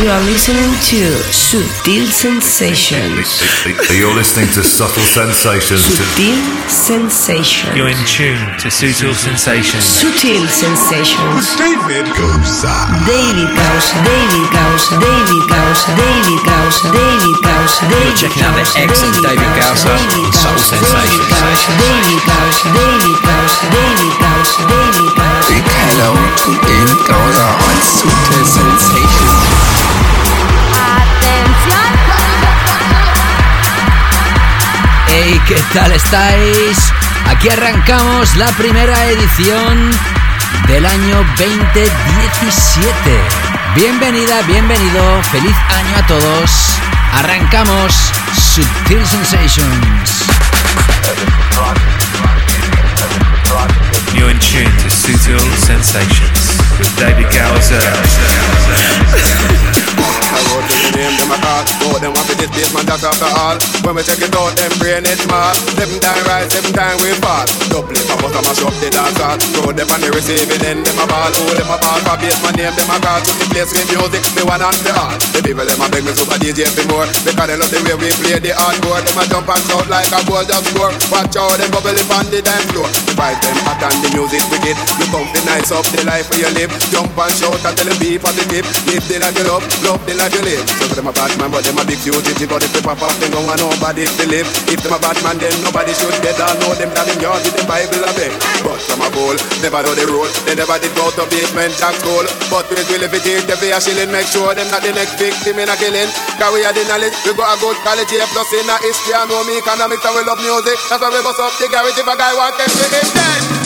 You are listening to Sutil Sensations. You're listening to Subtle Sensations. Sutil Sensations. You're in tune to Sutil Sensations. Sutil Sensations. David Goza. David Gausa, David Gausa, David Gausa, David Gausa, David Gausa, David checking out the excellent David Gausa on Subtle Sensations. David Gausa, David Gausa, David Gausa, David Gausa. Big hello to David Goza on Sutil Sensations. Hey, ¿qué tal estáis? Aquí arrancamos la primera edición del año 2017. Bienvenida, bienvenido, feliz año a todos. Arrancamos Subtil Sensations. You're in tune to Sutil Sensations with David Gowser. I wrote to the name, them a call. Go them up with this bass man, that's after all. When we check it out, them brain it small. Seven time rise, seven time we fall. Double it, I must have mash up the dance hall Throw them on the receiving end, them a ball. Who them a ball, for bass man name, them a call. To the place with music, the one and the all. The people, them a beg me super DJ for more. Because they love the way we play the hardcore. Them a jump and shout like a ball just score. Watch out, them bubble up on the dance floor. The vibe them hot and the music wicked. You come the nice up the life where you live. Jump and shout and tell them be positive Live the life you love, love the life you live So them a bad man but them a big fugitive Got the paper pop them go and nobody to live. If them a bad man then nobody should get all know them that them yard with the Bible a beg But some a fool, never know the rule They never did go to basement jack school. But we will if it is the a shilling. Make sure them not the next victim in a killing. Cause we are the knowledge, we got a good quality. A plus in history. And know me economics and we love music. That's why we bust up the garage if a guy want them to him dead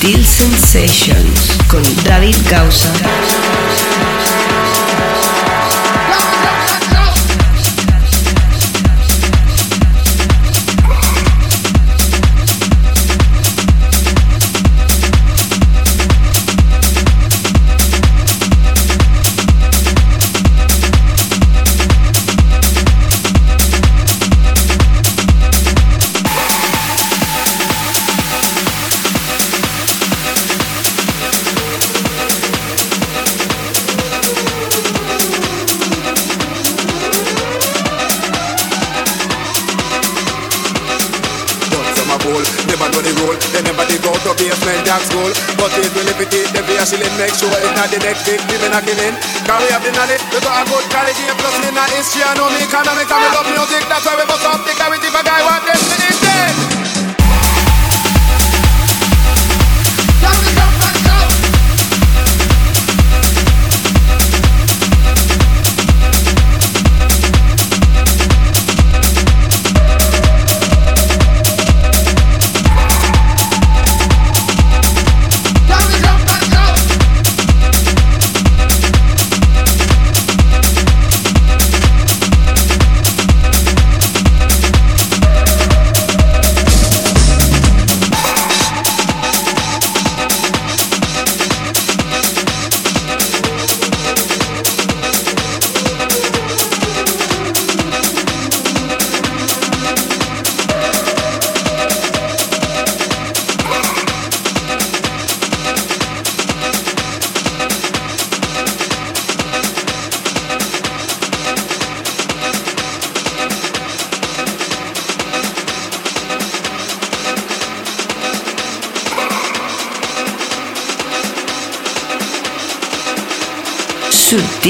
Sutil Sensations con David Gausa. The did go to basement jack school. But it will if it is them a shilling Make sure it's not the next victim in a killing. We have the knowledge, we got a good quality plus in a history. And know me economics And we love music, that's why we bust up the garage If a guy want them to him dead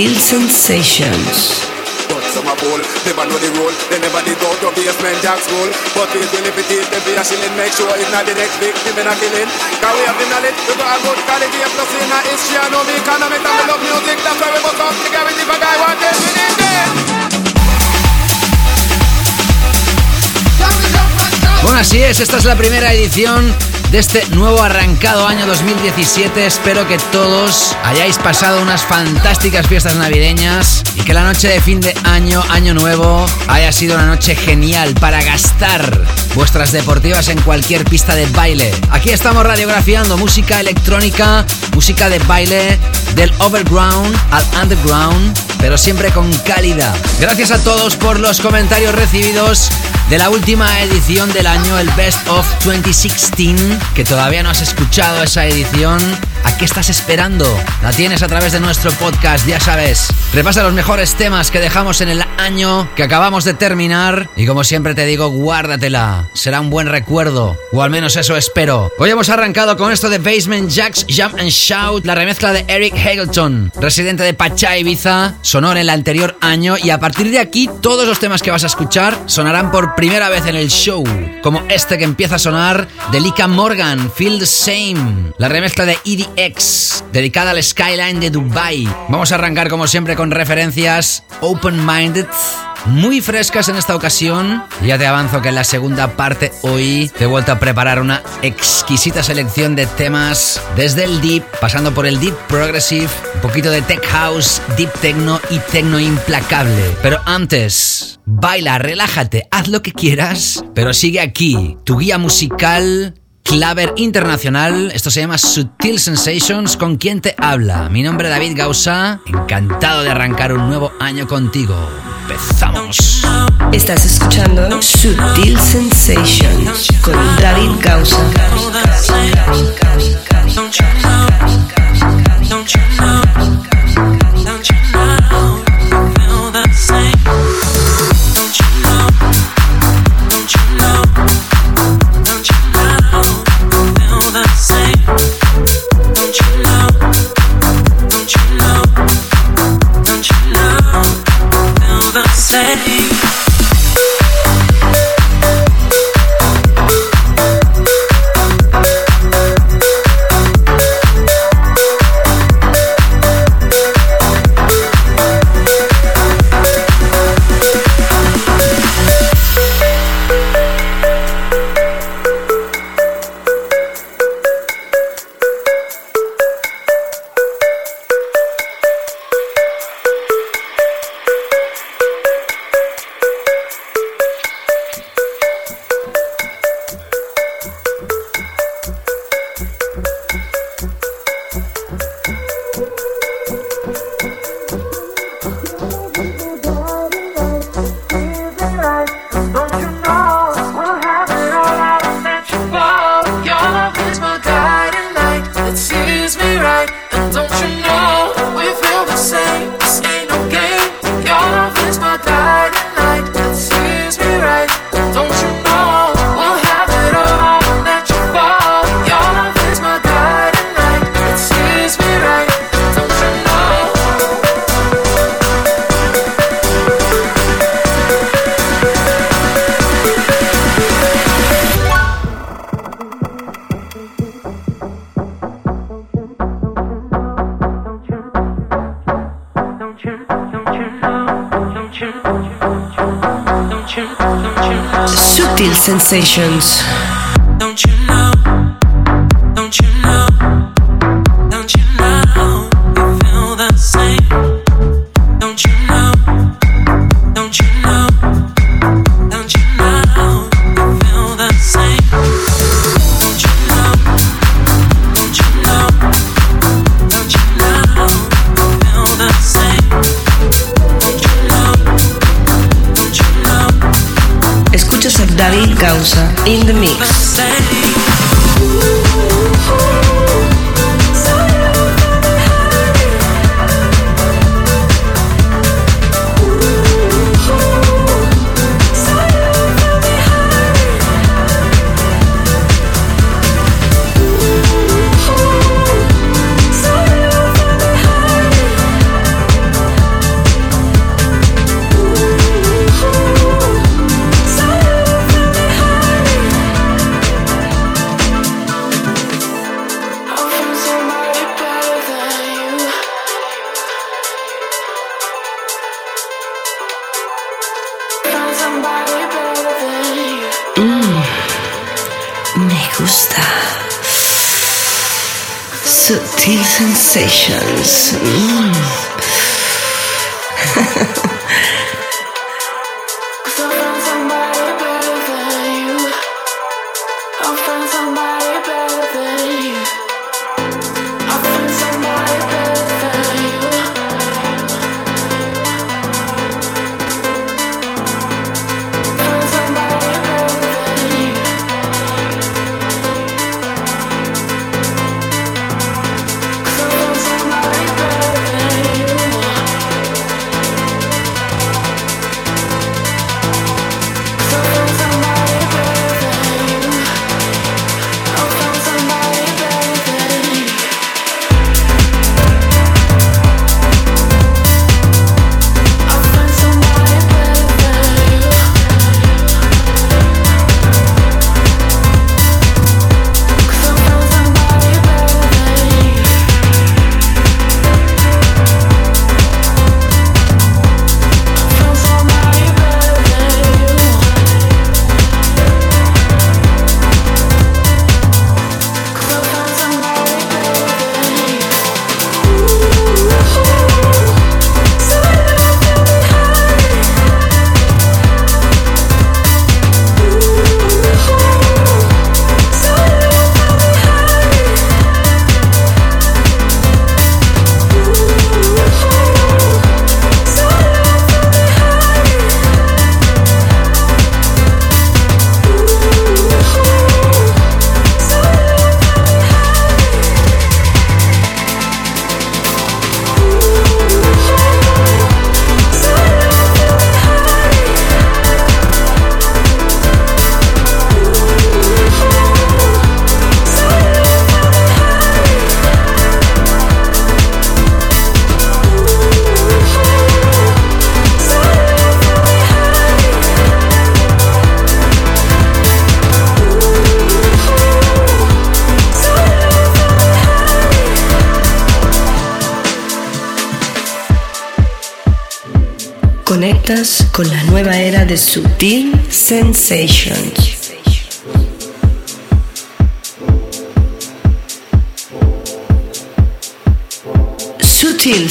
Sutil Sensations. But some a fool, never know the rule They never did go to basement jack school. But it will if it is them a shilling Make sure it's not the next victim in a killing. Cause we have the knowledge, we got a good quality A plus in a history. And know me economics And we love music, that's why we bust up the guy need Bueno, así es, esta es la primera edición de este nuevo arrancado año 2017. Espero que todos hayáis pasado unas fantásticas fiestas navideñas y que la noche de fin de año, año nuevo, haya sido una noche genial para gastar vuestras deportivas en cualquier pista de baile. Aquí estamos radiografiando música electrónica, música de baile del overground al underground, pero siempre con calidad. Gracias a todos por los comentarios recibidos de la última edición del año, el Best of 2016, que todavía no has escuchado esa edición, ¿A qué estás esperando? La tienes a través de nuestro podcast, ya sabes. Repasa los mejores temas que dejamos en el año que acabamos de terminar y como siempre te digo, guárdatela. Será un buen recuerdo, o al menos eso espero. Hoy hemos arrancado con esto de Basement Jacks Jump and Shout, la remezcla de Eric Hagelton, residente de Pachá Ibiza, sonó en el anterior año y a partir de aquí todos los temas que vas a escuchar sonarán por primera vez en el show, como este que empieza a sonar de Lika Morgan, Feel the Same, la remezcla de EDX, dedicada al skyline de Dubai. Vamos a arrancar como siempre con referencias open-minded muy frescas en esta ocasión. Ya te avanzo que en la segunda parte hoy te he vuelto a preparar una exquisita selección de temas desde el deep, pasando por el deep progressive, un poquito de tech house, deep techno y techno implacable. Pero antes, baila, relájate, haz lo que quieras, pero sigue aquí, tu guía musical Claver Internacional. Esto se llama Sutil Sensations. ¿Con quién te habla? Mi nombre es David Gausa. Encantado de arrancar un nuevo año contigo. Empezamos. Estás escuchando Sutil Sensations con David Gausa. Sensations. In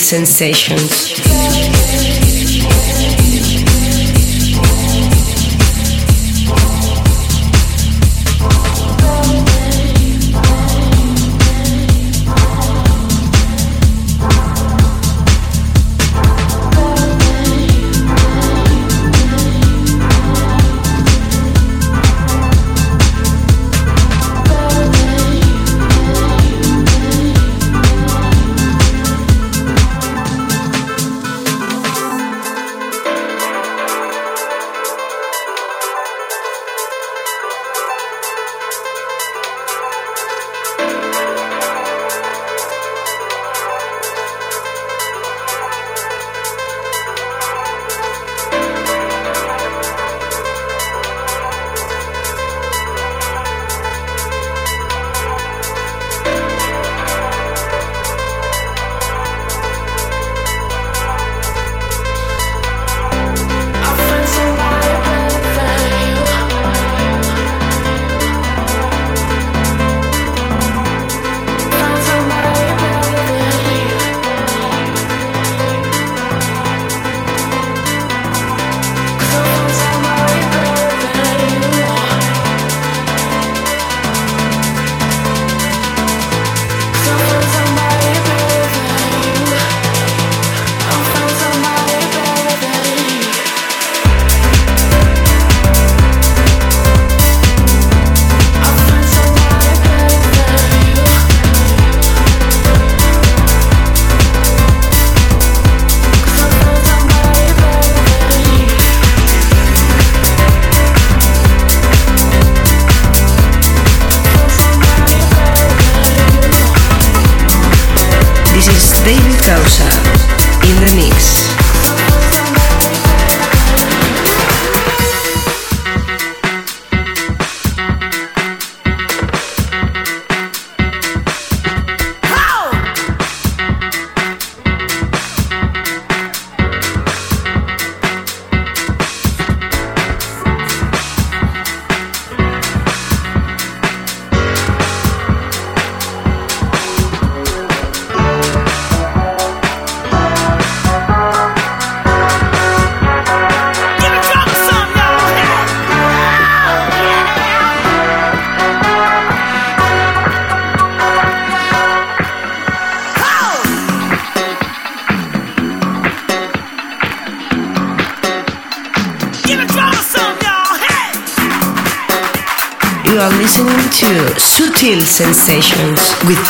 Sensations.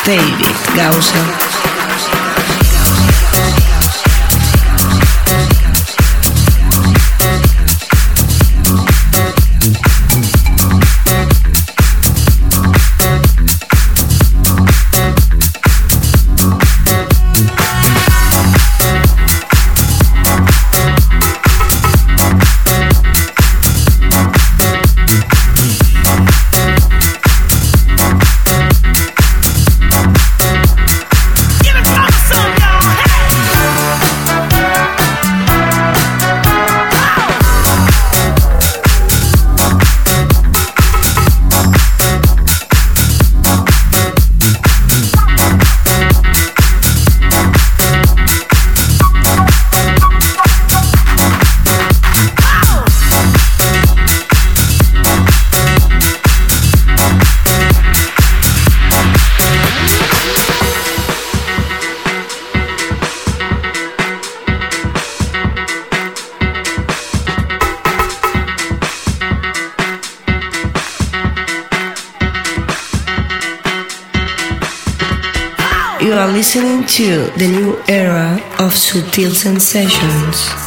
David Gausser. Era of subtle sensations.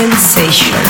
Sensations.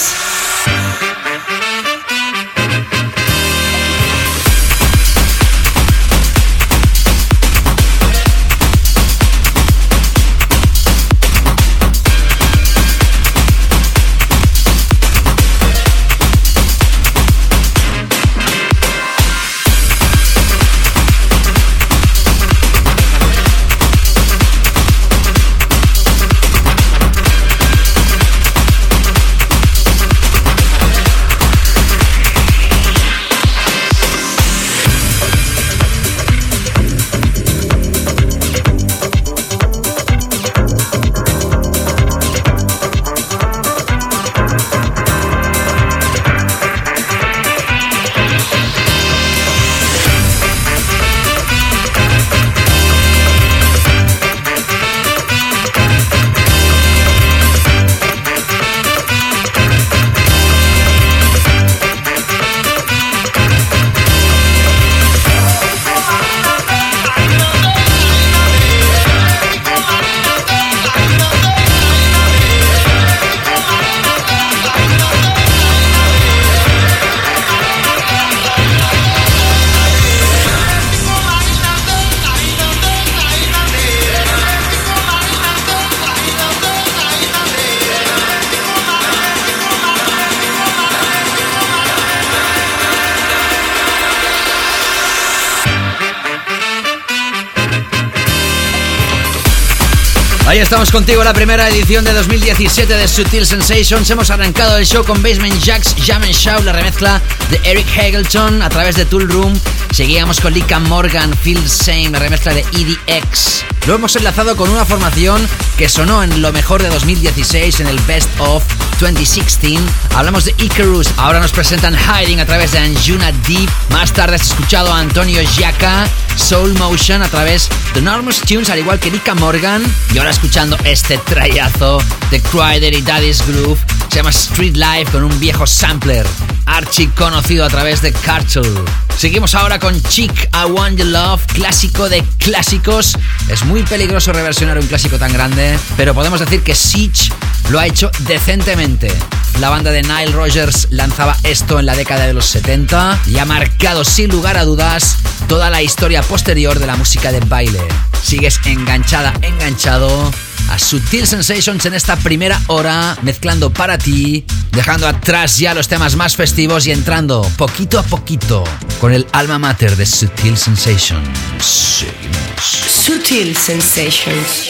Contigo, la primera edición de 2017 de Sutil Sensations. Hemos arrancado el show con Basement Jacks, Jam and Shout, la remezcla de Eric Hagelton a través de Tool Room. Seguíamos con Lika Morgan, Feel Same, la remezcla de EDX. Lo hemos enlazado con una formación que sonó en lo mejor de 2016 en el Best of 2016. Hablamos de Icarus, ahora nos presentan Hiding a través de Anjuna Deep. Más tarde has escuchado a Antonio Giaca, Soul Motion a través de Enormous Tunes, al igual que Lika Morgan. Y ahora escuchando este trayazo de Cryder y Daddy's Groove. Se llama Street Life con un viejo sampler, archi conocido a través de Cartel. Seguimos ahora con Chick, I Want Your Love, clásico de clásicos. Es muy peligroso reversionar un clásico tan grande, pero podemos decir que Siege lo ha hecho decentemente. La banda de Nile Rogers lanzaba esto en la década de los 70 y ha marcado sin lugar a dudas toda la historia posterior de la música de baile. Sigues enganchada, enganchado a Sutil Sensations en esta primera hora, mezclando para ti, dejando atrás ya los temas más festivos y entrando poquito a poquito con el alma mater de Sutil Sensations. Seguimos. Sutil Sensations.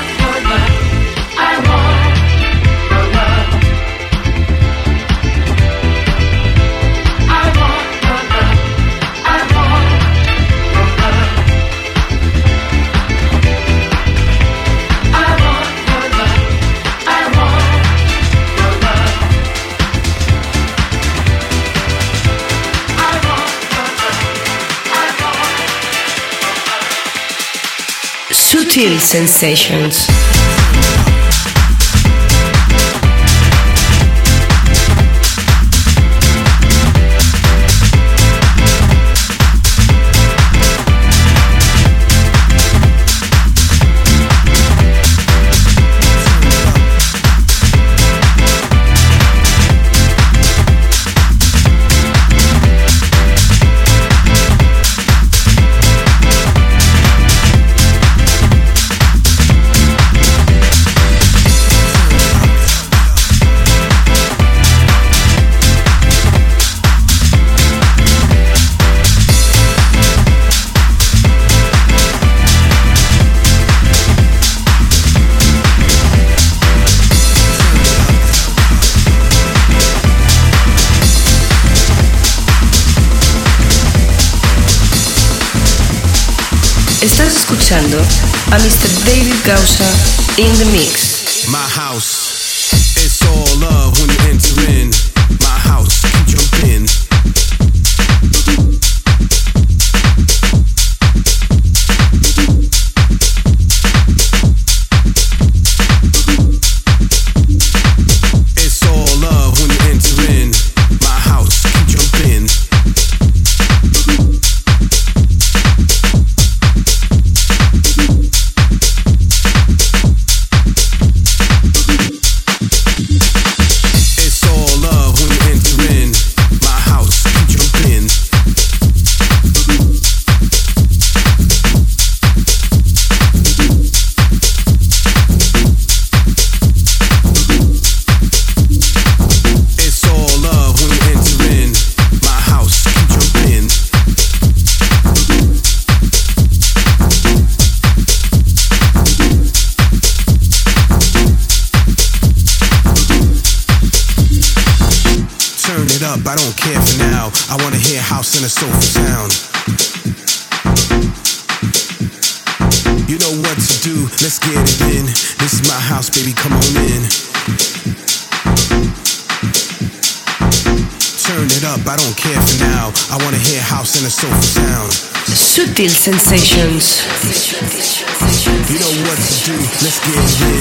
Chill Sensations. a Mr. David Gausa in the mix. My house. sensations. You know what to do. Let's get real.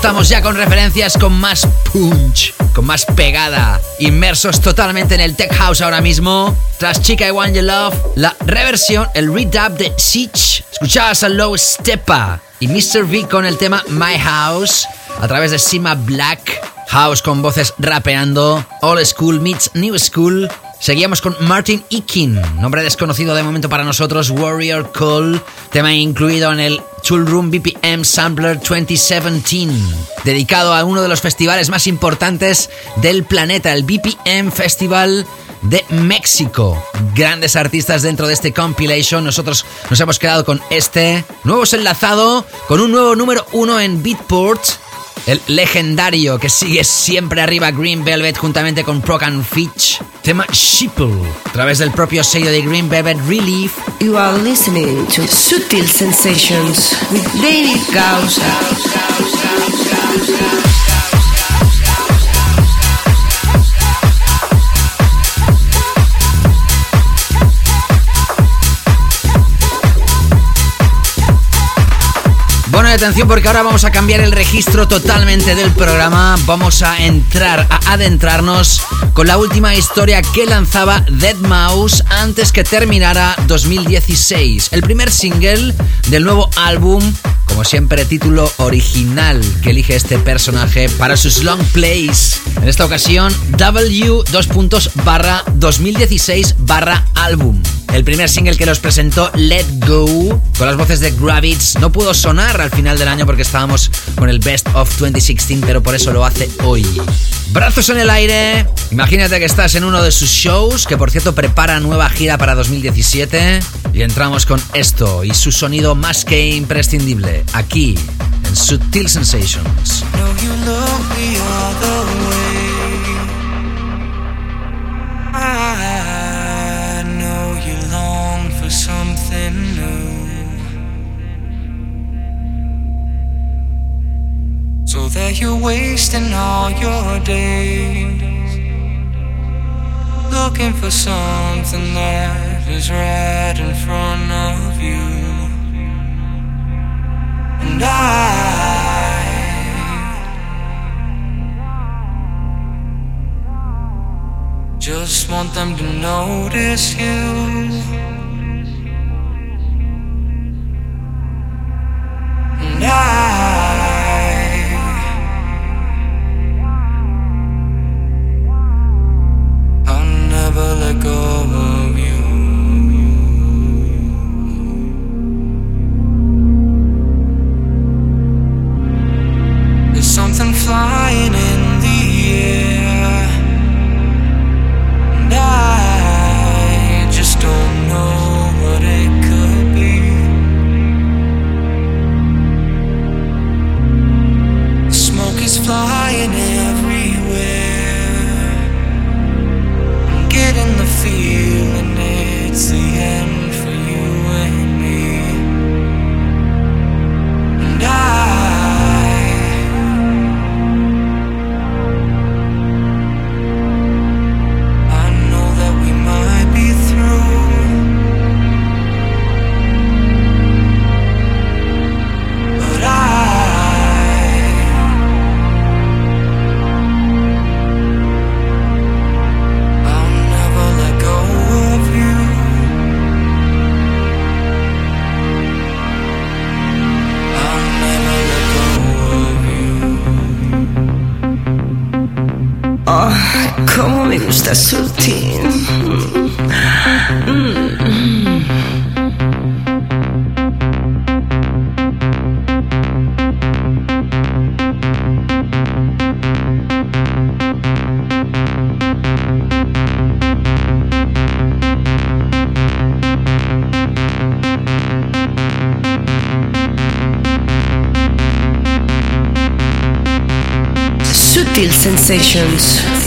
Estamos ya con referencias con más punch, con más pegada, inmersos totalmente en el tech house ahora mismo. Tras Chica I Want Your Love, la reversión, el redub de Siege. Escuchabas a Low Stepa y Mr. V con el tema My House a través de Sima Black. House con voces rapeando, Old School meets New School. Seguíamos con Martin Ikin, nombre desconocido de momento para nosotros, Warrior Call, tema incluido en el Tool Room BPM Sampler 2017, dedicado a uno de los festivales más importantes del planeta, el BPM Festival de México. Grandes artistas dentro de este compilation. Nosotros nos hemos quedado con este. Nuevo enlazado con un nuevo número uno en Beatport el legendario que sigue siempre arriba Green Velvet juntamente con Proc and Fitch, tema Sheeple, a través del propio sello de Green Velvet Relief. You are listening to Sutil Sensations with David Gausa. Bueno, atención porque ahora vamos a cambiar el registro totalmente del programa. Vamos a entrar, a adentrarnos con la última historia que lanzaba Dead Mouse antes que terminara 2016. El primer single del nuevo álbum, como siempre título original que elige este personaje para sus long plays. En esta ocasión, W 2 barra 2016 barra álbum. El primer single que nos presentó, Let Go, con las voces de Gravitz, no pudo sonar al final del año porque estábamos con el Best of 2016, pero por eso lo hace hoy. Brazos en el aire. Imagínate que estás en uno de sus shows, que por cierto prepara nueva gira para 2017. Y entramos con esto y su sonido más que imprescindible, aquí en Sutil Sensations. I know you long for something new. So that you're wasting all your days looking for something that is right in front of you. Just want them to notice you. And I sensations.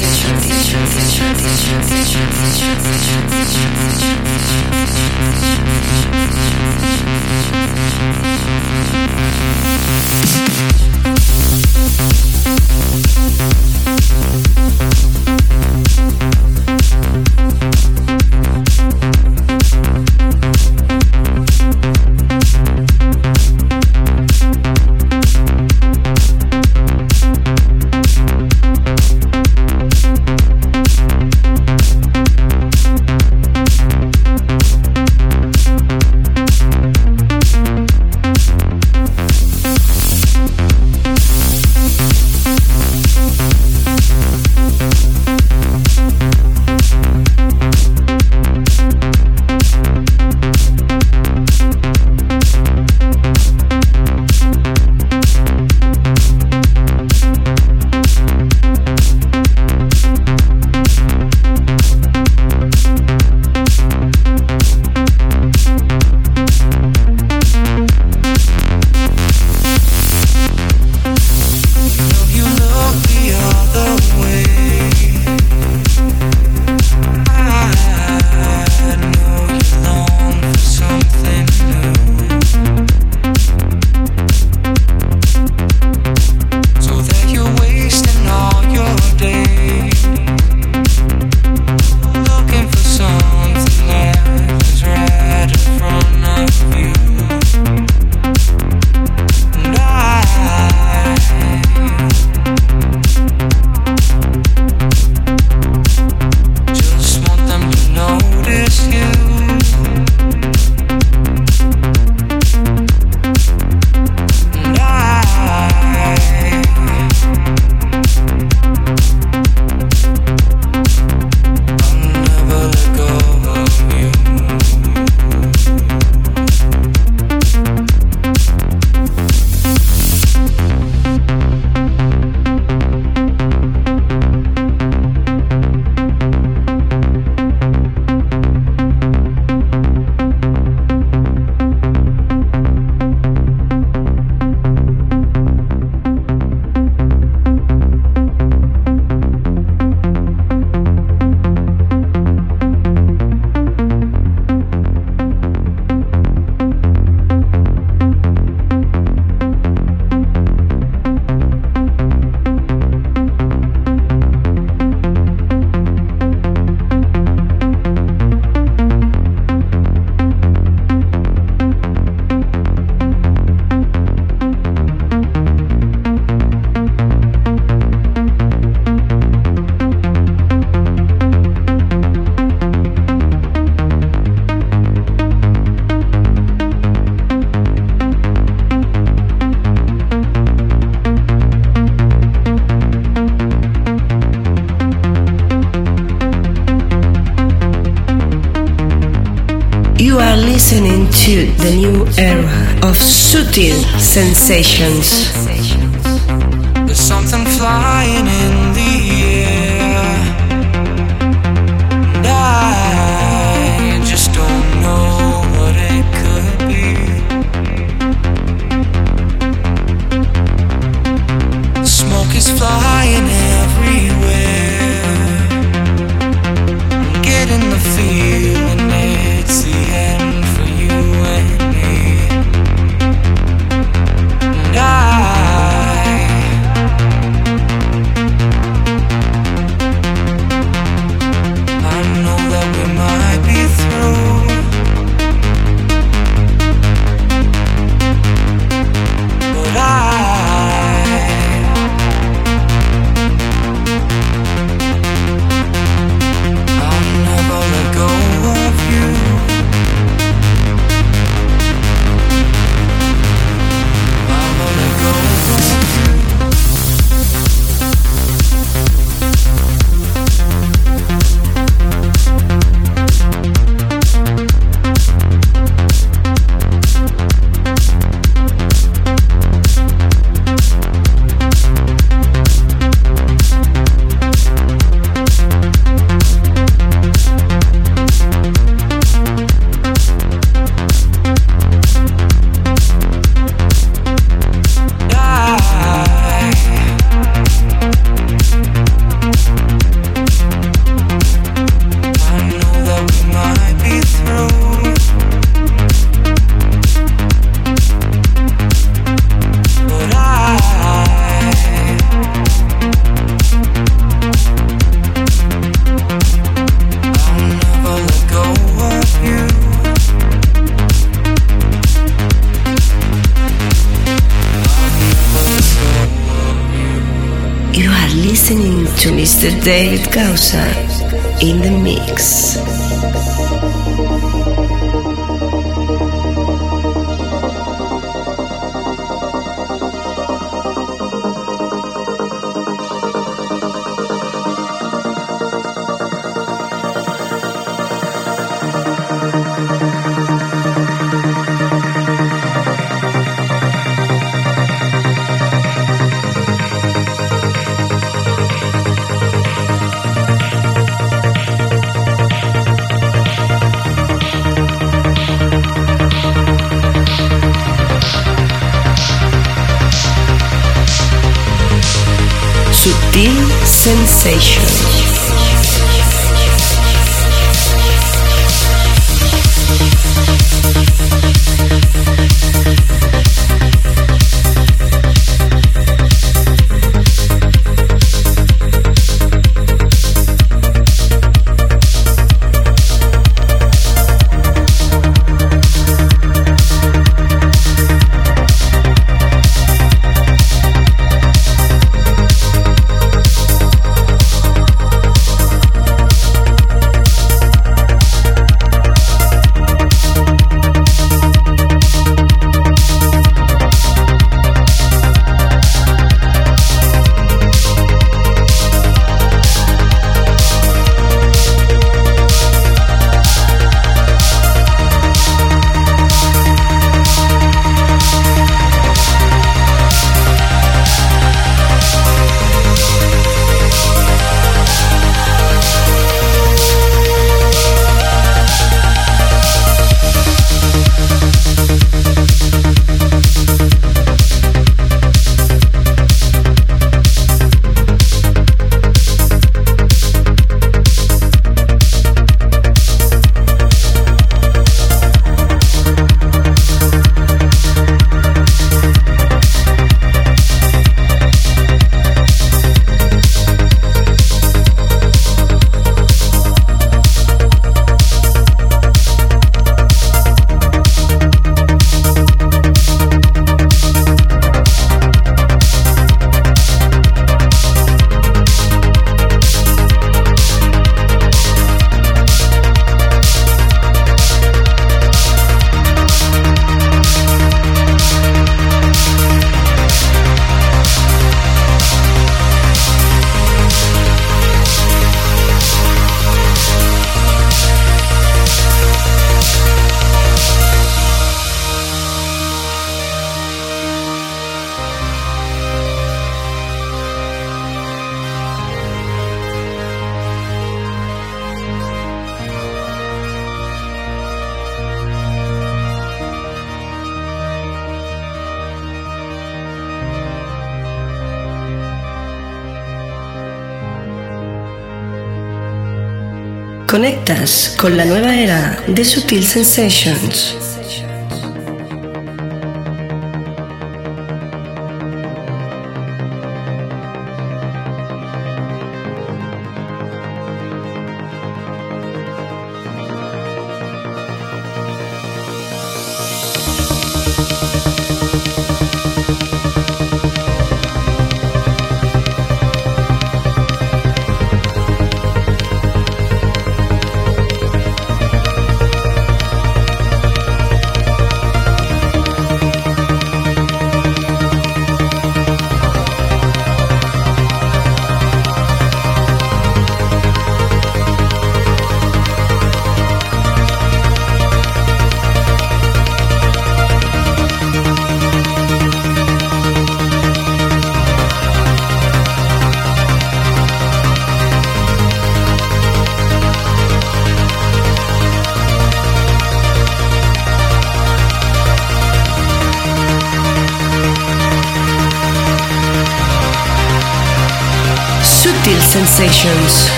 Of sutil sensations. Mr. David Gausa in the mix. Conectas con la nueva era de Sutil Sensations.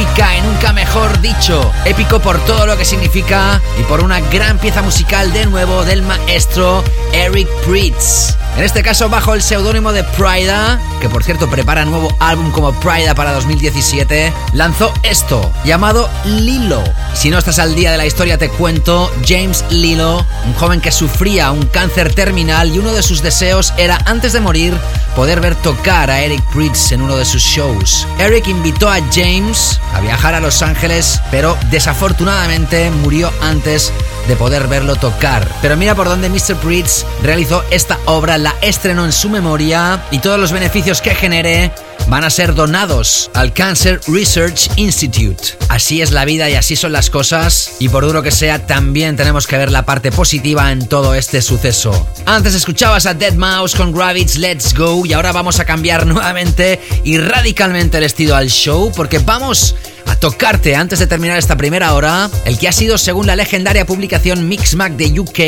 Épica, y nunca mejor dicho. Épico por todo lo que significa y por una gran pieza musical de nuevo del maestro Eric Pritz. En este caso bajo el seudónimo de Prida, que por cierto prepara nuevo álbum como Prida para 2017, lanzó esto, llamado Lilo. Si no estás al día de la historia te cuento, James Lilo, un joven que sufría un cáncer terminal y uno de sus deseos era antes de morir poder ver tocar a Eric Pritz en uno de sus shows. Eric invitó a James viajar a Los Ángeles, pero desafortunadamente murió antes de poder verlo tocar. Pero mira por dónde Mr. Pritz realizó esta obra, la estrenó en su memoria y todos los beneficios que genere van a ser donados al Cancer Research Institute. Así es la vida y así son las cosas y por duro que sea también tenemos que ver la parte positiva en todo este suceso. Antes escuchabas a Dead Mouse con Gravit's Let's Go y ahora vamos a cambiar nuevamente y radicalmente el estilo al show porque vamos tocarte antes de terminar esta primera hora el que ha sido según la legendaria publicación Mixmag de UK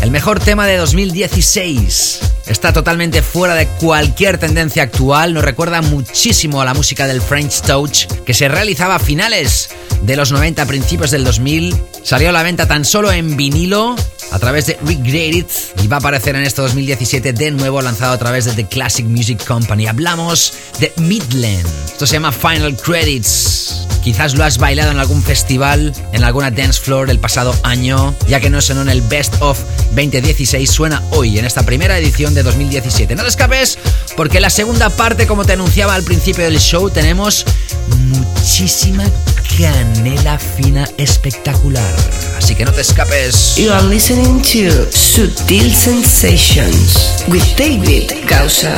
el mejor tema de 2016. Está totalmente fuera de cualquier tendencia actual, nos recuerda muchísimo a la música del French Touch que se realizaba a finales de los 90, principios del 2000. Salió a la venta tan solo en vinilo a través de Regraded y va a aparecer en este 2017 de nuevo lanzado a través de The Classic Music Company. Hablamos de Midland. Esto se llama Final Credits. Quizás lo has bailado en algún festival, en alguna dance floor el pasado año, ya que no sonó en el Best of 2016, suena hoy en esta primera edición de 2017. No te escapes, porque la segunda parte, como te anunciaba al principio del show, tenemos muchísima canela fina espectacular. Así que no te escapes. You are listening to Sutil Sensations with David Gausa.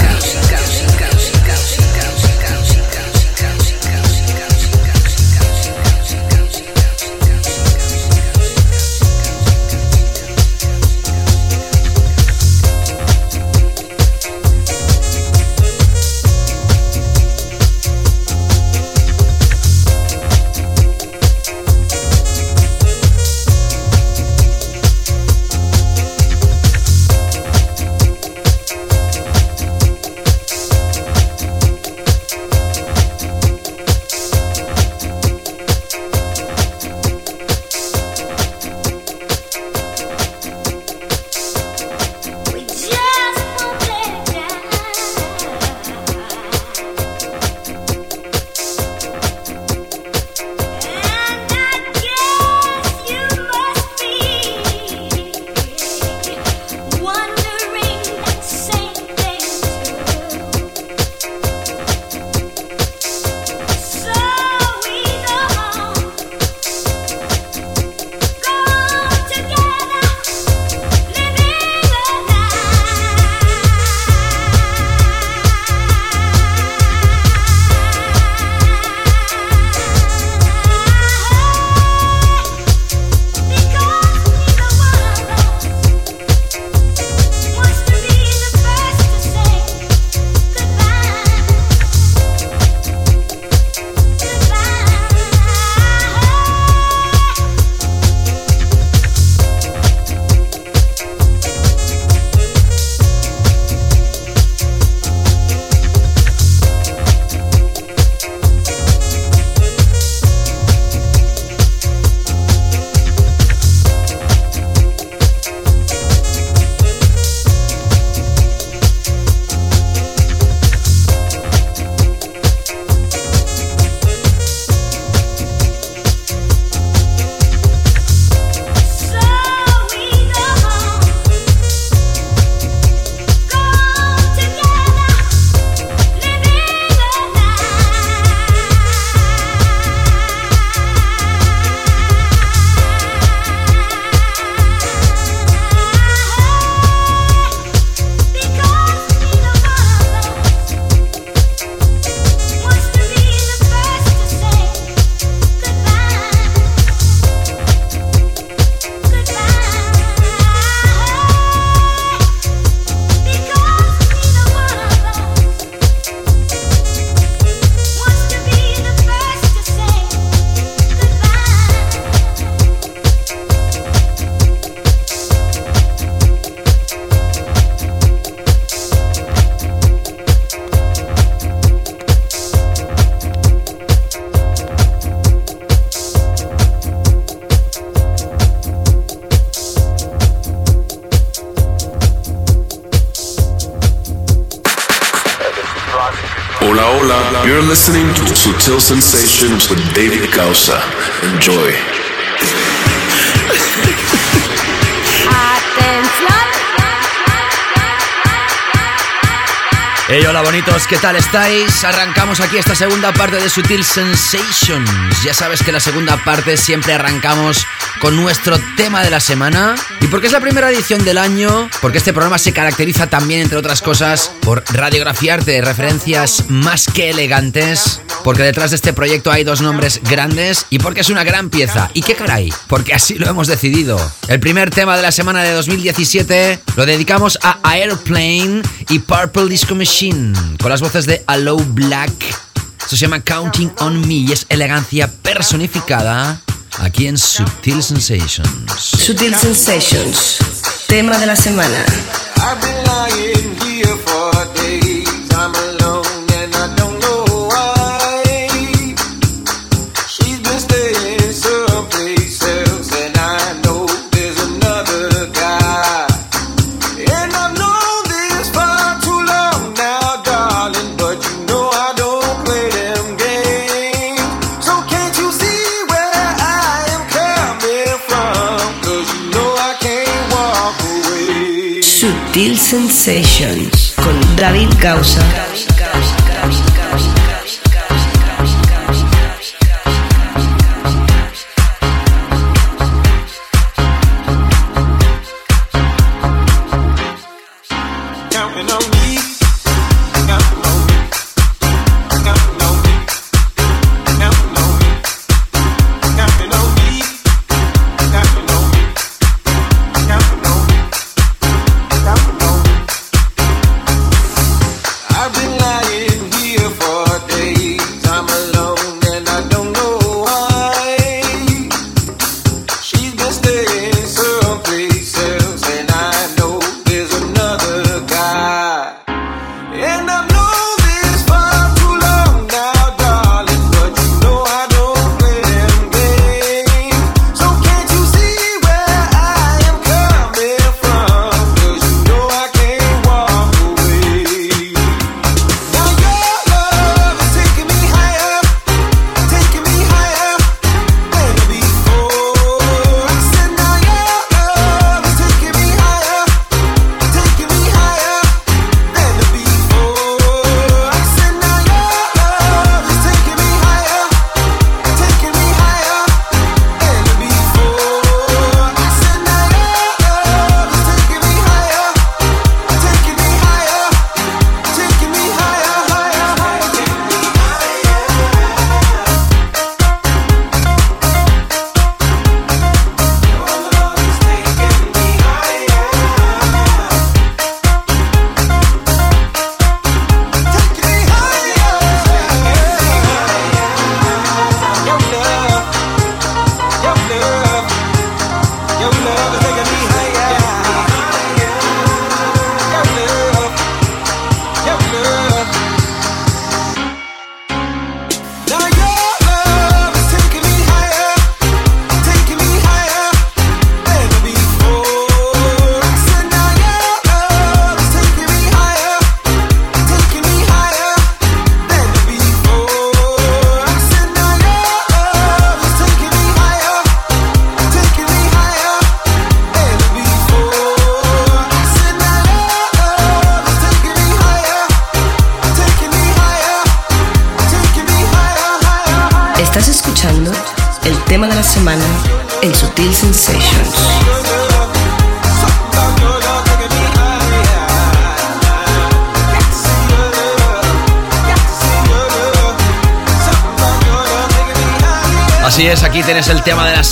Hola, hola. You're listening to Sutil Sensations with David Causa. Enjoy. Hey, hola bonitos, ¿qué tal estáis? Arrancamos aquí esta segunda parte de Sutil Sensations. Ya sabes que la segunda parte siempre arrancamos con nuestro tema de la semana. Y porque es la primera edición del año, porque este programa se caracteriza también, entre otras cosas, por radiografiarte referencias más que elegantes, porque detrás de este proyecto hay dos nombres grandes y porque es una gran pieza. ¿Y qué caray? Porque así lo hemos decidido. El primer tema de la semana de 2017 lo dedicamos a Airplane y Purple Disco Machine con las voces de Allow Black. Esto se llama Counting on Me y es elegancia personificada aquí en Subtil Sensations. Sutil Sensations, tema de la semana. Sutil Con David Causa.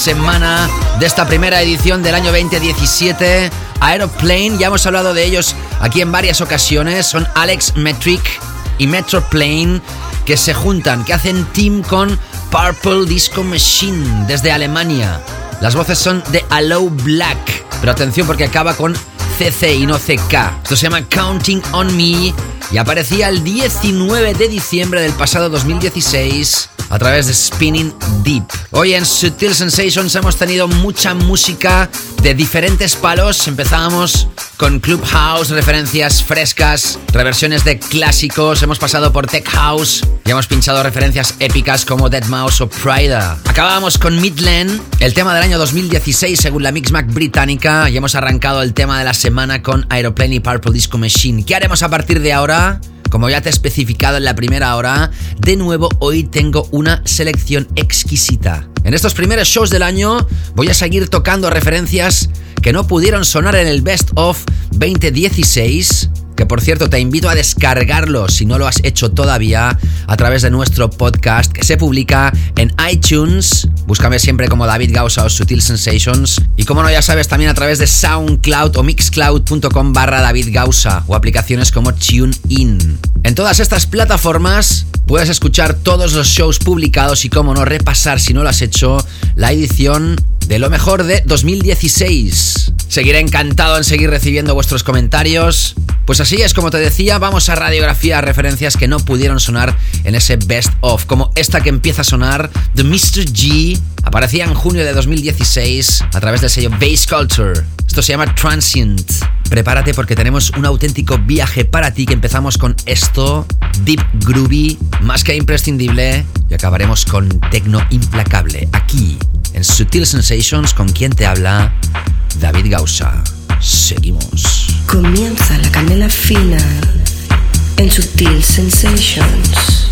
Semana de esta primera edición del año 2017. Aeroplane, ya hemos hablado de ellos aquí en varias ocasiones. Son Alex Metric y Metroplane que se juntan, que hacen team con Purple Disco Machine desde Alemania. Las voces son de Allow Black, pero atención porque acaba con CC y no CK. Esto se llama Counting on Me y aparecía el 19 de diciembre del pasado 2016 a través de Spinning Deep. Hoy en Sutil Sensations hemos tenido mucha música de diferentes palos. Empezábamos con Club House, referencias frescas, reversiones de clásicos. Hemos pasado por Tech House y hemos pinchado referencias épicas como Dead Mouse o Prida. Acabábamos con Midland, el tema del año 2016 según la Mixmac británica y hemos arrancado el tema de la semana con Aeroplane y Purple Disco Machine. ¿Qué haremos a partir de ahora? Como ya te he especificado en la primera hora, de nuevo hoy tengo una selección exquisita. En estos primeros shows del año voy a seguir tocando referencias que no pudieron sonar en el Best of 2016 que por cierto te invito a descargarlo si no lo has hecho todavía a través de nuestro podcast que se publica en iTunes. Búscame siempre como David Gausa o Sutil Sensations. Y como no ya sabes, también a través de SoundCloud o Mixcloud.com barra David Gausa o aplicaciones como TuneIn. En todas estas plataformas puedes escuchar todos los shows publicados y como no repasar si no lo has hecho la edición de lo mejor de 2016. Seguiré encantado en seguir recibiendo vuestros comentarios. Pues así es, como te decía, vamos a radiografía referencias que no pudieron sonar en ese best of, como esta que empieza a sonar, The Mr. G, aparecía en junio de 2016 a través del sello Bass Culture. Esto se llama Transient. Prepárate porque tenemos un auténtico viaje para ti que empezamos con esto, Deep Groovy, más que imprescindible, y acabaremos con Tecno Implacable, aquí en Sutil Sensations con quien te habla David Gausa. Seguimos. Comienza la canela fina en Sutil Sensations.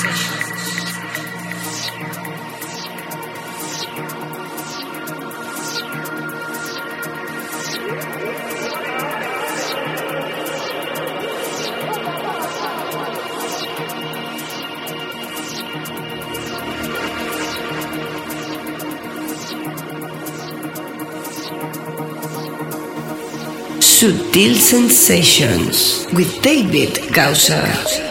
Sutil Sensations with David Gausser.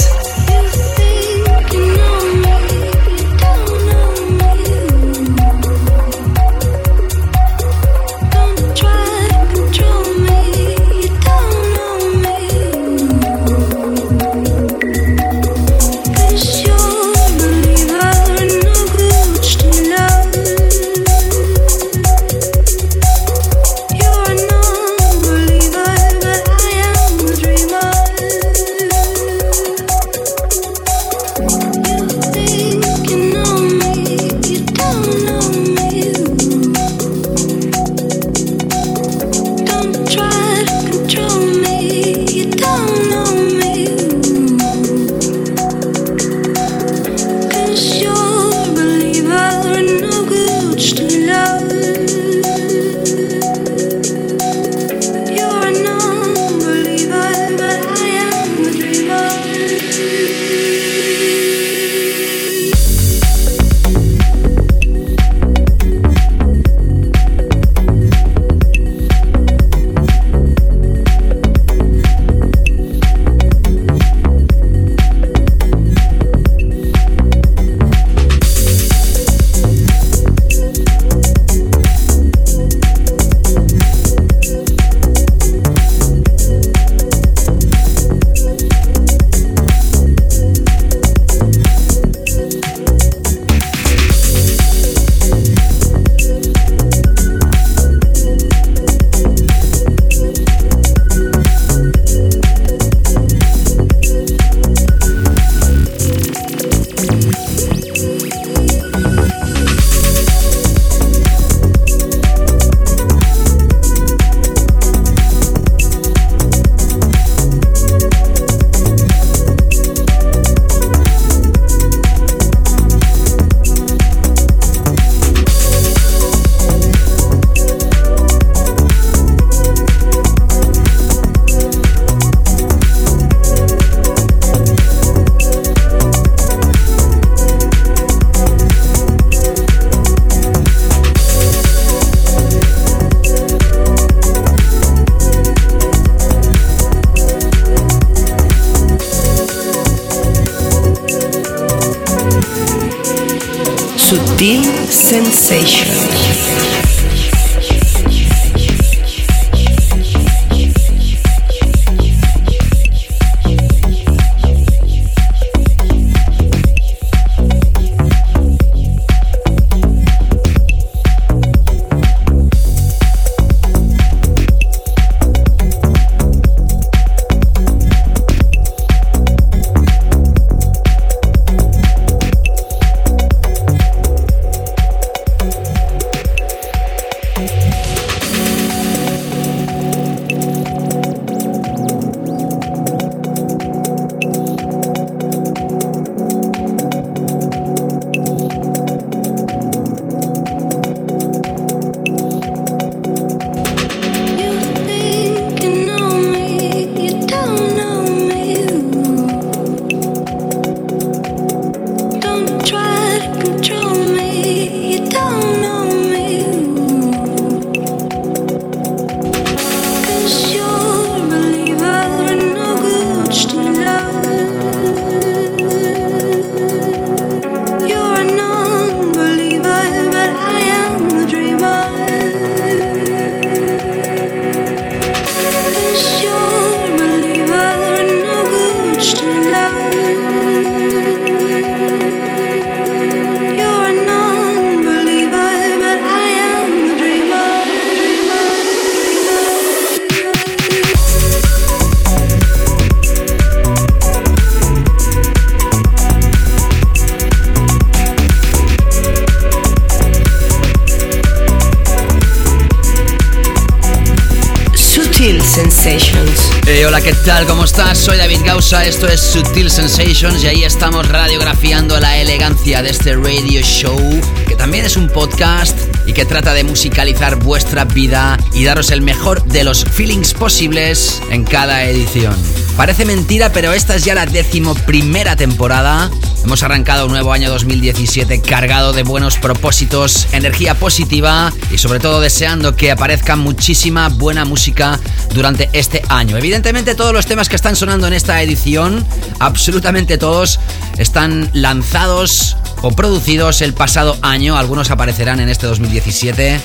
Esto es Sutil Sensations y ahí estamos radiografiando la elegancia de este radio show, que también es un podcast y que trata de musicalizar vuestra vida y daros el mejor de los feelings posibles en cada edición. Parece mentira, pero esta es ya la decimoprimera temporada. Hemos arrancado un nuevo año 2017 cargado de buenos propósitos, energía positiva y sobre todo deseando que aparezca muchísima buena música durante este año. Evidentemente todos los temas que están sonando en esta edición, absolutamente todos, están lanzados o producidos el pasado año. Algunos aparecerán en este 2017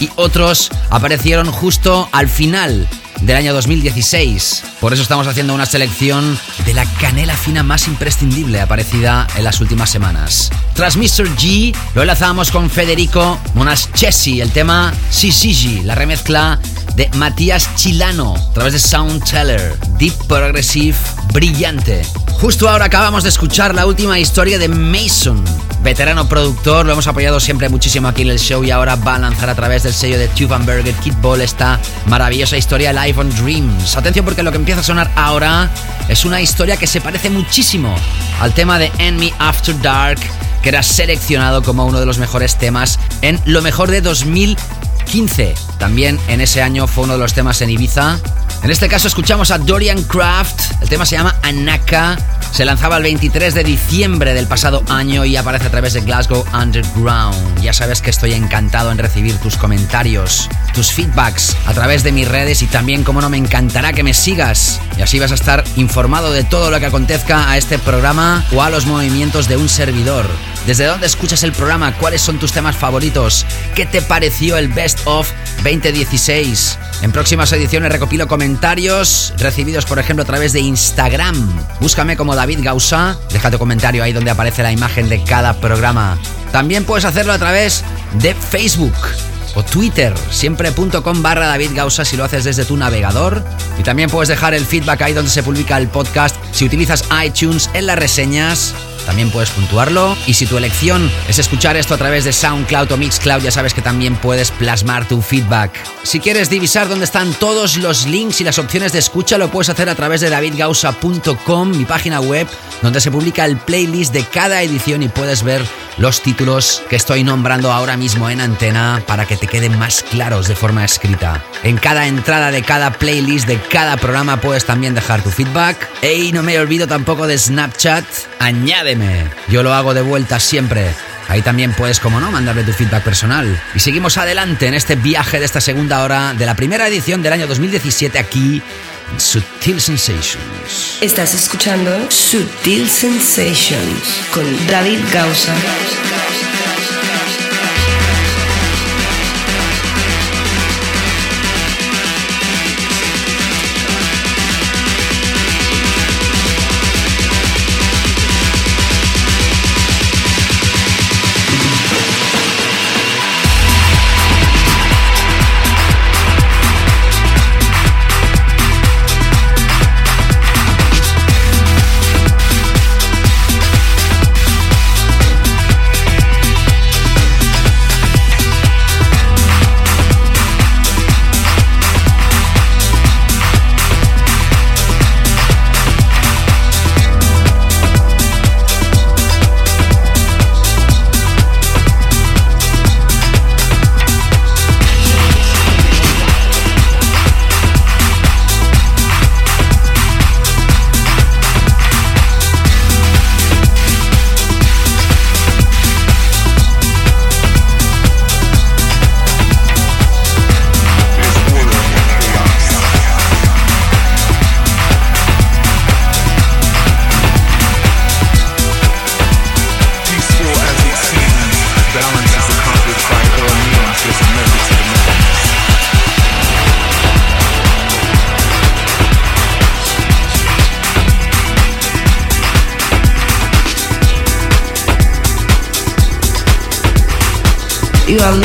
y otros aparecieron justo al final del año 2016. Por eso estamos haciendo una selección de la canela fina más imprescindible aparecida en las últimas semanas. Tras Mr. G, lo enlazamos con Federico Monaschesi, el tema Sisigi, la remezcla de Matías Chilano a través de Soundteller, Deep Progressive, brillante. Justo ahora acabamos de escuchar la última historia de Mason, veterano productor, lo hemos apoyado siempre muchísimo aquí en el show y ahora va a lanzar a través del sello de Tuvenberger Kid Ball esta maravillosa historia Live on Dreams. Atención porque lo que empieza a sonar ahora es una historia que se parece muchísimo al tema de Enemy After Dark, que era seleccionado como uno de los mejores temas en lo mejor de 2015. También en ese año fue uno de los temas en Ibiza. En este caso escuchamos a Dorian Craft, el tema se llama Anaka se lanzaba el 23 de diciembre del pasado año y aparece a través de Glasgow Underground. Ya sabes que estoy encantado en recibir tus comentarios, tus feedbacks a través de mis redes y también, como no, me encantará que me sigas. Y así vas a estar informado de todo lo que acontezca a este programa o a los movimientos de un servidor. ¿Desde dónde escuchas el programa? ¿Cuáles son tus temas favoritos? ¿Qué te pareció el Best of 2016? En próximas ediciones recopilo comentarios recibidos, por ejemplo, a través de Instagram. Búscame como David Gausa, deja tu comentario ahí donde aparece la imagen de cada programa. También puedes hacerlo a través de Facebook o Twitter, siempre.com barra David Gausa si lo haces desde tu navegador. Y también puedes dejar el feedback ahí donde se publica el podcast si utilizas iTunes en las reseñas también puedes puntuarlo. Y si tu elección es escuchar esto a través de SoundCloud o Mixcloud, ya sabes que también puedes plasmar tu feedback. Si quieres divisar dónde están todos los links y las opciones de escucha, lo puedes hacer a través de davidgausa.com, mi página web, donde se publica el playlist de cada edición y puedes ver los títulos que estoy nombrando ahora mismo en antena para que te queden más claros de forma escrita. En cada entrada de cada playlist de cada programa puedes también dejar tu feedback. Y no me olvido tampoco de Snapchat. Yo lo hago de vuelta siempre. Ahí también puedes, como no, mandarle tu feedback personal. Y seguimos adelante en este viaje de esta segunda hora de la primera edición del año 2017 aquí en Sutil Sensations. Estás escuchando Sutil Sensations con David Gausa.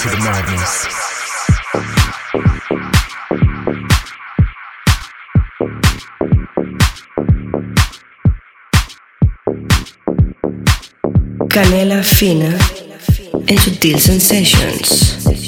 To the madness. Canela fina Sutil Sensations. sensations.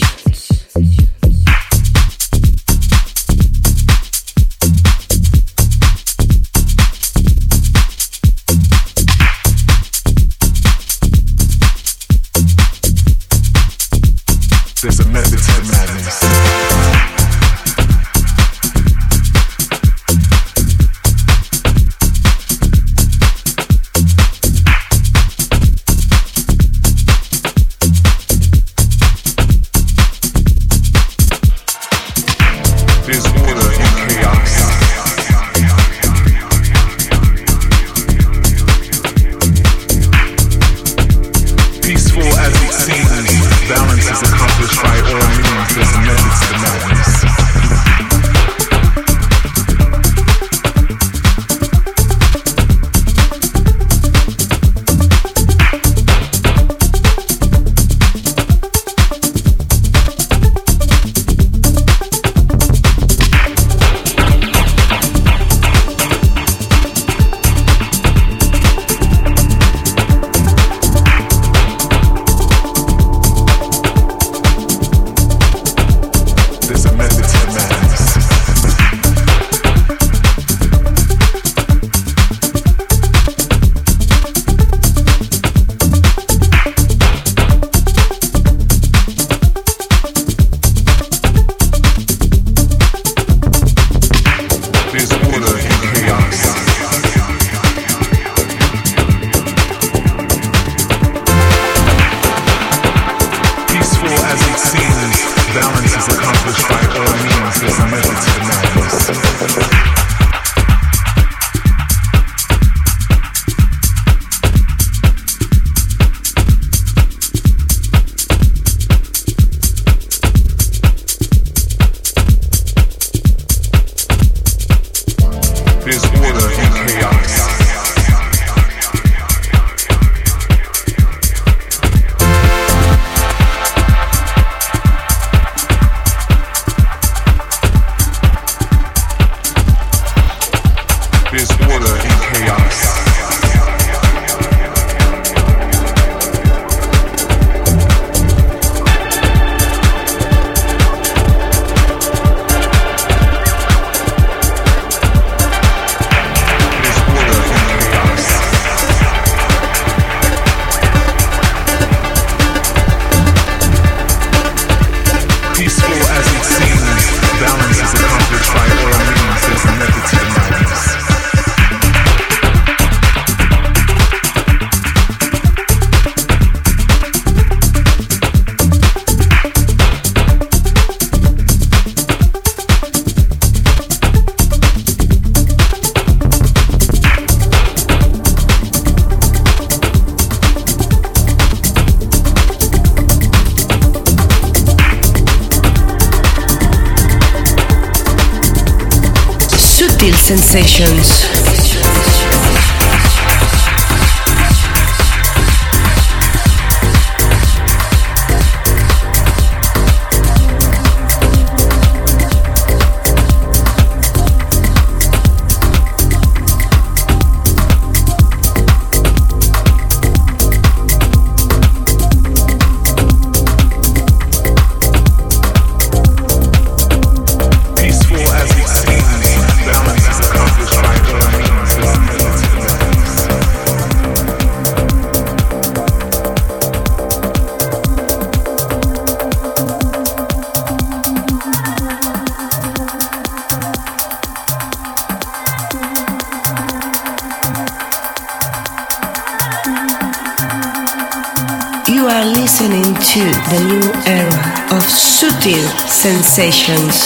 Sensations.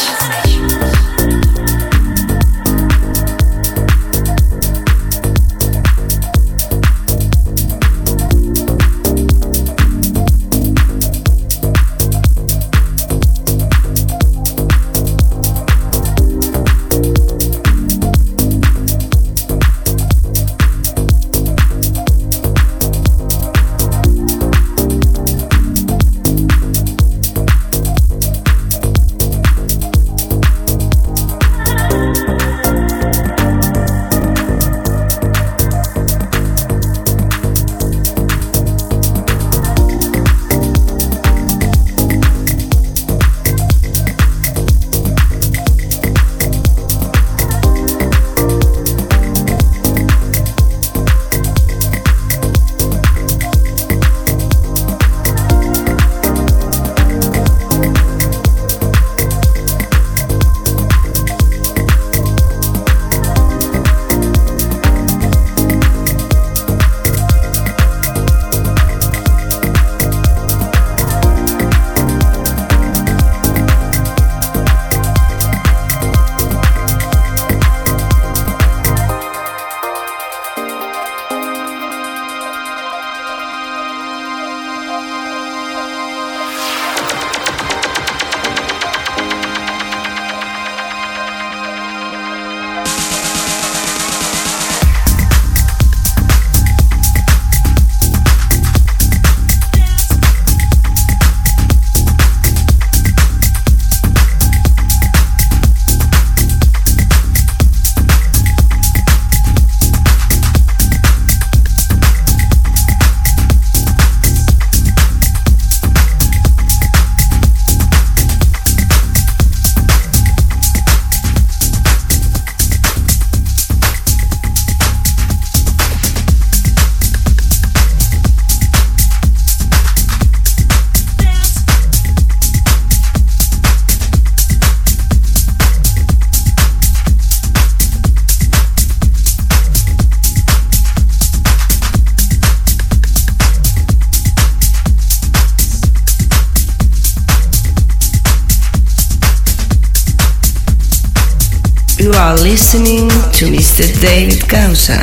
Listening to Mr. David Causa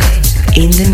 in the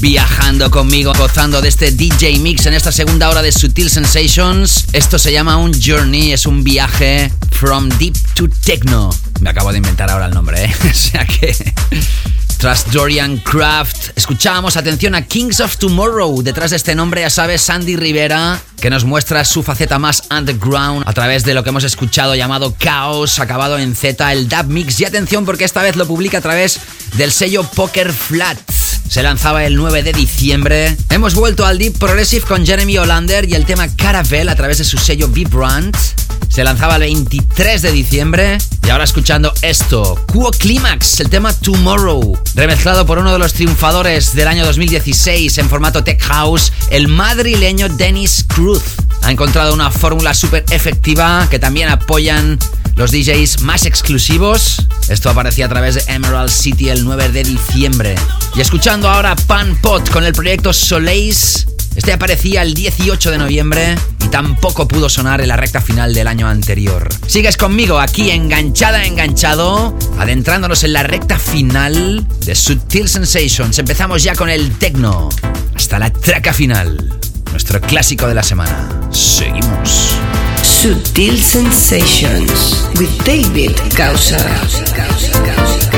viajando conmigo, gozando de este DJ Mix en esta segunda hora de Sutil Sensations. Esto se llama un journey, es un viaje from deep to techno. Me acabo de inventar ahora el nombre, ¿eh? o sea que... Tras Dorian Craft, escuchábamos atención a Kings of Tomorrow. Detrás de este nombre, ya sabes, Sandy Rivera, que nos muestra su faceta más underground a través de lo que hemos escuchado llamado Chaos, acabado en Z, el Dub Mix. Y atención porque esta vez lo publica a través del sello Poker Flat. Se lanzaba el 9 de diciembre. Hemos vuelto al Deep Progressive con Jeremy Olander y el tema Caravel a través de su sello Vibrant. Se lanzaba el 23 de diciembre. Y ahora escuchando esto, Cuo Climax, el tema Tomorrow, remezclado por uno de los triunfadores del año 2016 en formato Tech House, el madrileño Dennis Cruz. Ha encontrado una fórmula súper efectiva que también apoyan los DJs más exclusivos. Esto aparecía a través de Emerald City el 9 de diciembre. Y escuchando ahora Pan Pot con el proyecto Soleis. Este aparecía el 18 de noviembre y tampoco pudo sonar en la recta final del año anterior. Sigues conmigo aquí enganchada, enganchado, adentrándonos en la recta final de Subtil Sensations. Empezamos ya con el techno hasta la traca final, nuestro clásico de la semana. Seguimos. Subtil Sensations with David Causa.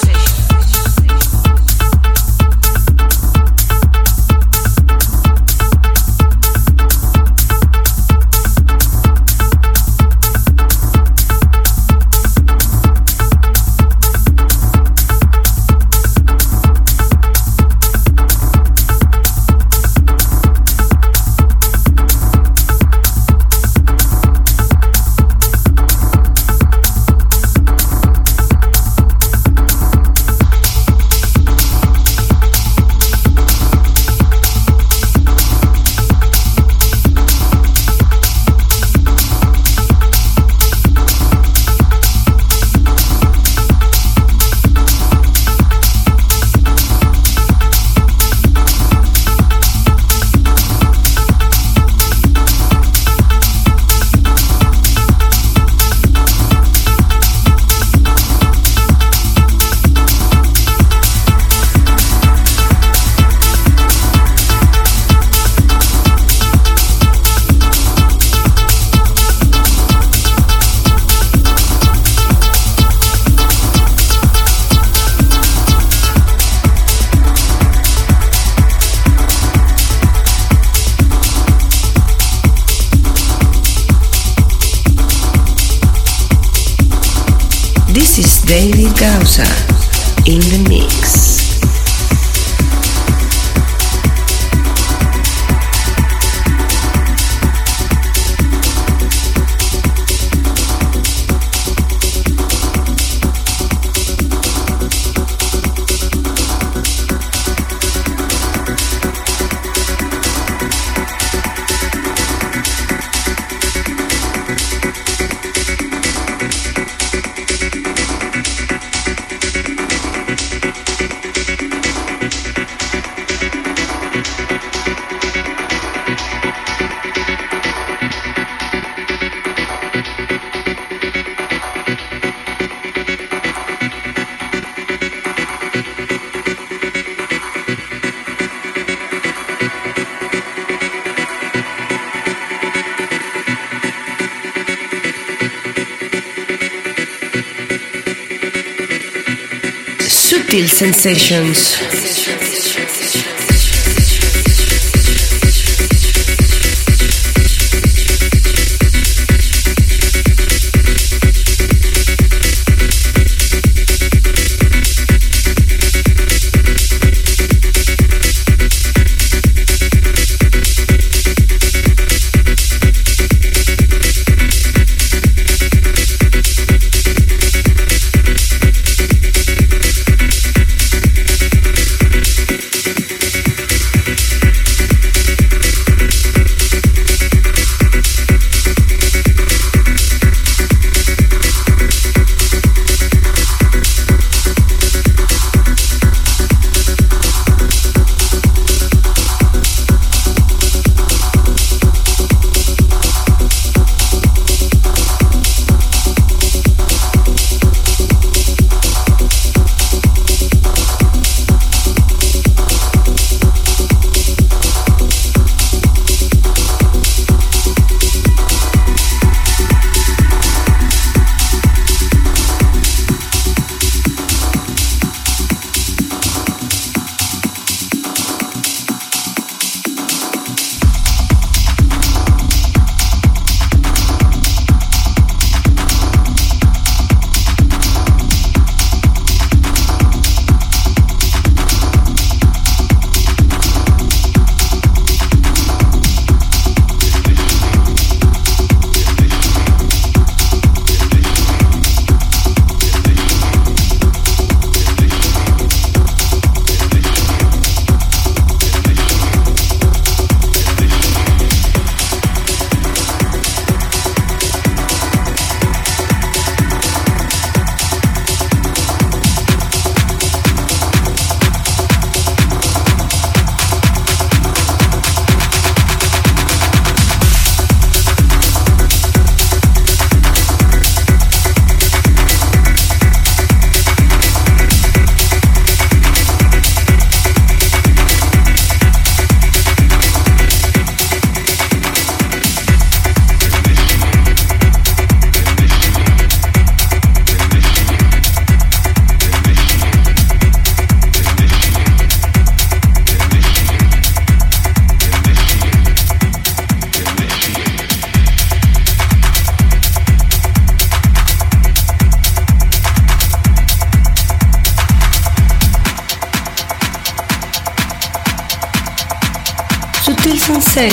Sensations.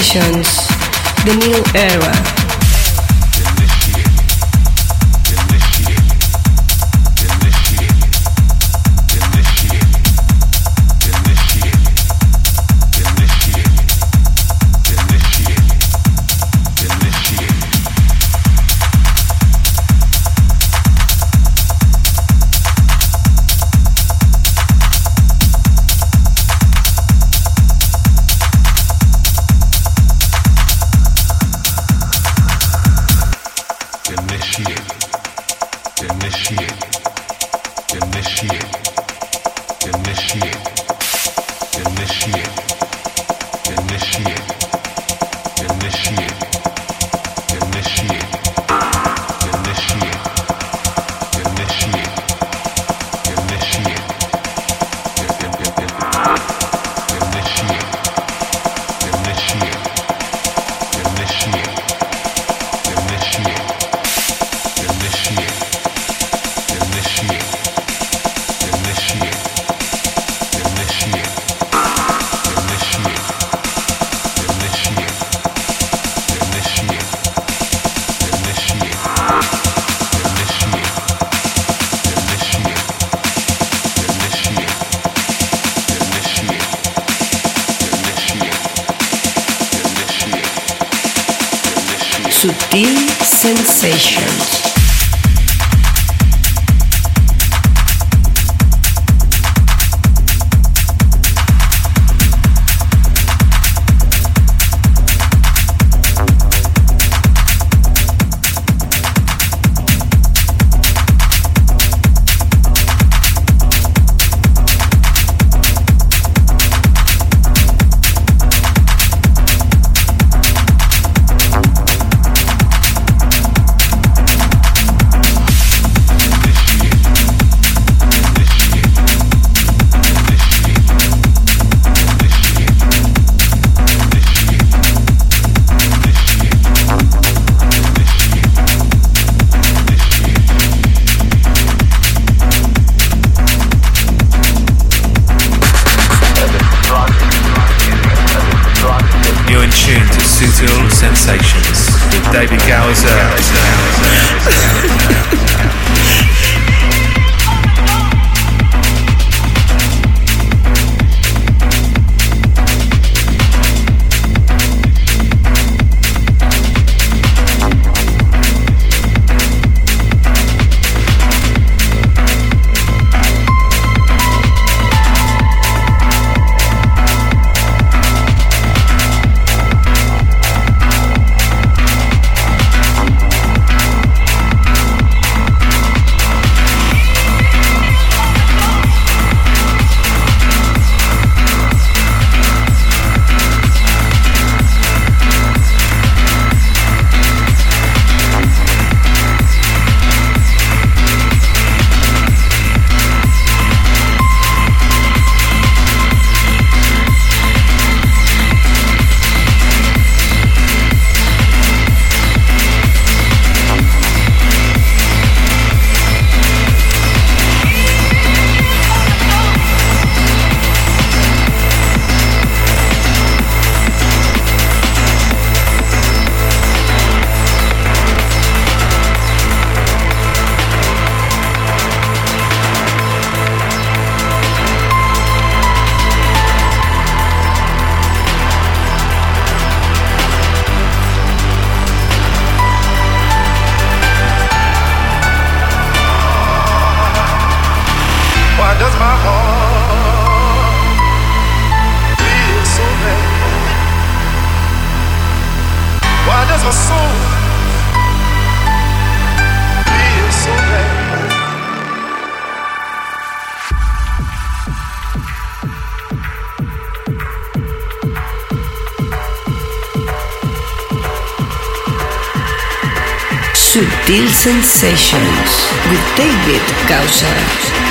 Sensations, Sessions. Sensations. Sensations with David Gausser.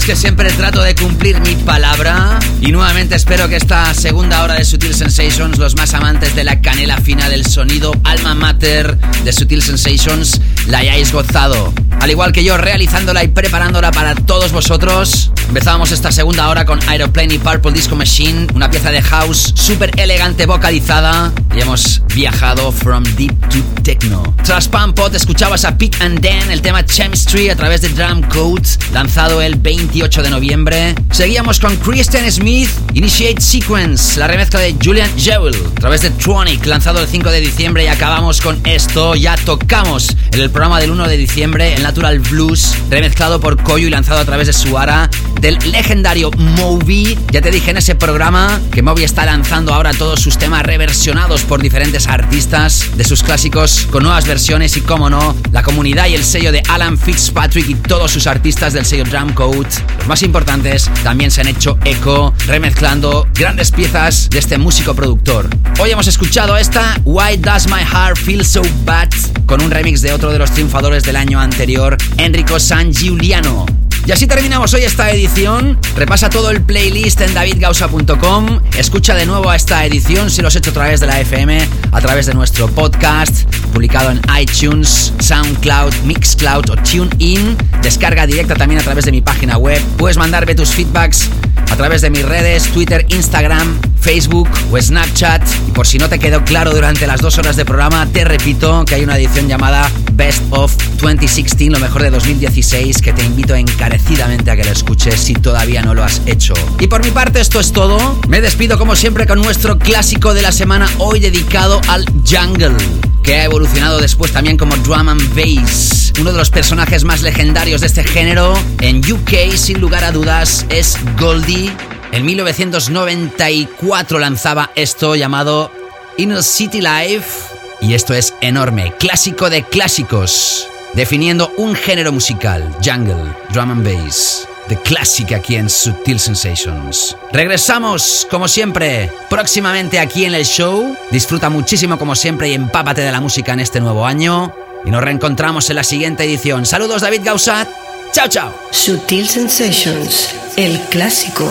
Sabes que siempre trato de cumplir mi palabra y nuevamente espero que esta segunda hora de Sutil Sensations, los más amantes de la canela fina del sonido alma mater de Sutil Sensations, la hayáis gozado. al igual que yo, realizándola y preparándola para todos vosotros. Empezábamos esta segunda hora con Aeroplane y Purple Disco Machine, una pieza de house súper elegante vocalizada hemos viajado from deep to techno. Tras Pot escuchabas a Pete and Dan, el tema Chemistry a través de Drum Code, lanzado el 28 de noviembre. Seguíamos con Kristen Smith, Initiate Sequence, la remezcla de Julian Jewell a través de Tronic, lanzado el 5 de diciembre y acabamos con esto, ya tocamos en el programa del 1 de diciembre el Natural Blues, remezclado por Koyu y lanzado a través de Suara del legendario Moby. Ya te dije en ese programa que Moby está lanzando ahora todos sus temas reversionados por diferentes artistas de sus clásicos con nuevas versiones y, como no, la comunidad y el sello de Alan Fitzpatrick y todos sus artistas del sello Drum Code, los más importantes, también se han hecho eco remezclando grandes piezas de este músico productor. Hoy hemos escuchado esta Why Does My Heart Feel So Bad con un remix de otro de los triunfadores del año anterior, Enrico San Giuliano. Y así terminamos hoy esta edición. Repasa todo el playlist en davidgausa.com. Escucha de nuevo esta edición si lo has hecho a través de la FM, a través de nuestro podcast, publicado en iTunes, SoundCloud, Mixcloud o TuneIn. Descarga directa también a través de mi página web. Puedes mandarme tus feedbacks a través de mis redes, Twitter, Instagram, Facebook o Snapchat. Y por si no te quedó claro durante las dos horas de programa, te repito que hay una edición llamada Best of 2016, lo mejor de 2016, que te invito encarecidamente a que la escuches si todavía no lo has hecho. Y por mi parte esto es todo. Me despido como siempre con nuestro clásico de la semana, hoy dedicado al jungle que ha evolucionado después también como drum and bass. Uno de los personajes más legendarios de este género en UK, sin lugar a dudas, es Goldie. En 1994 lanzaba esto llamado Inner City Life y esto es enorme, clásico de clásicos, definiendo un género musical, jungle, drum and bass de clásica aquí en Sutil Sensations. Regresamos, como siempre, próximamente aquí en el show. Disfruta muchísimo, como siempre, y empápate de la música en este nuevo año. Y nos reencontramos en la siguiente edición. Saludos, David Gausat. Chao, chao. Sutil Sensations, el clásico.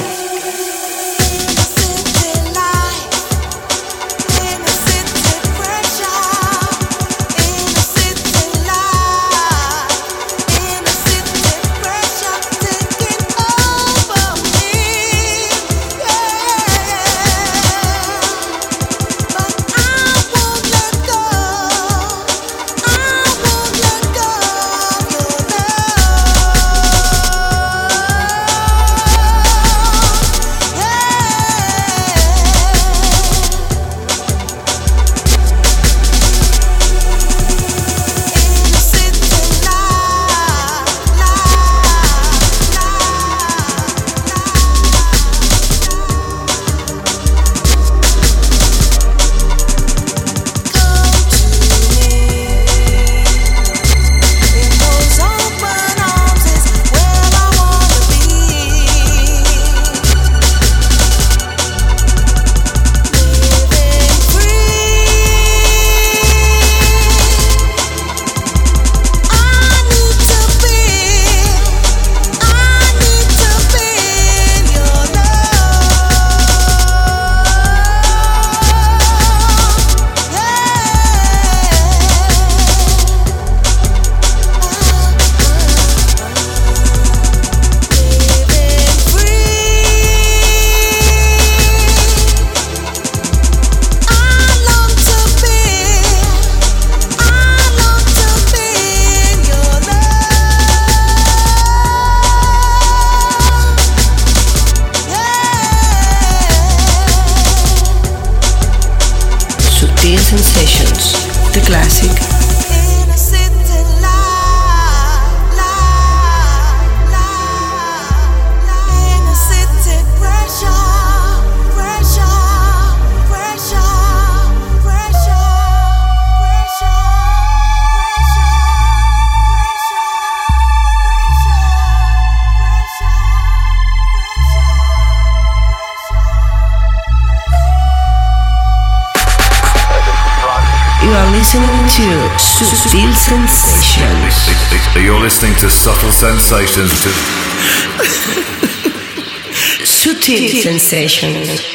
Sensations. Sutil sensations.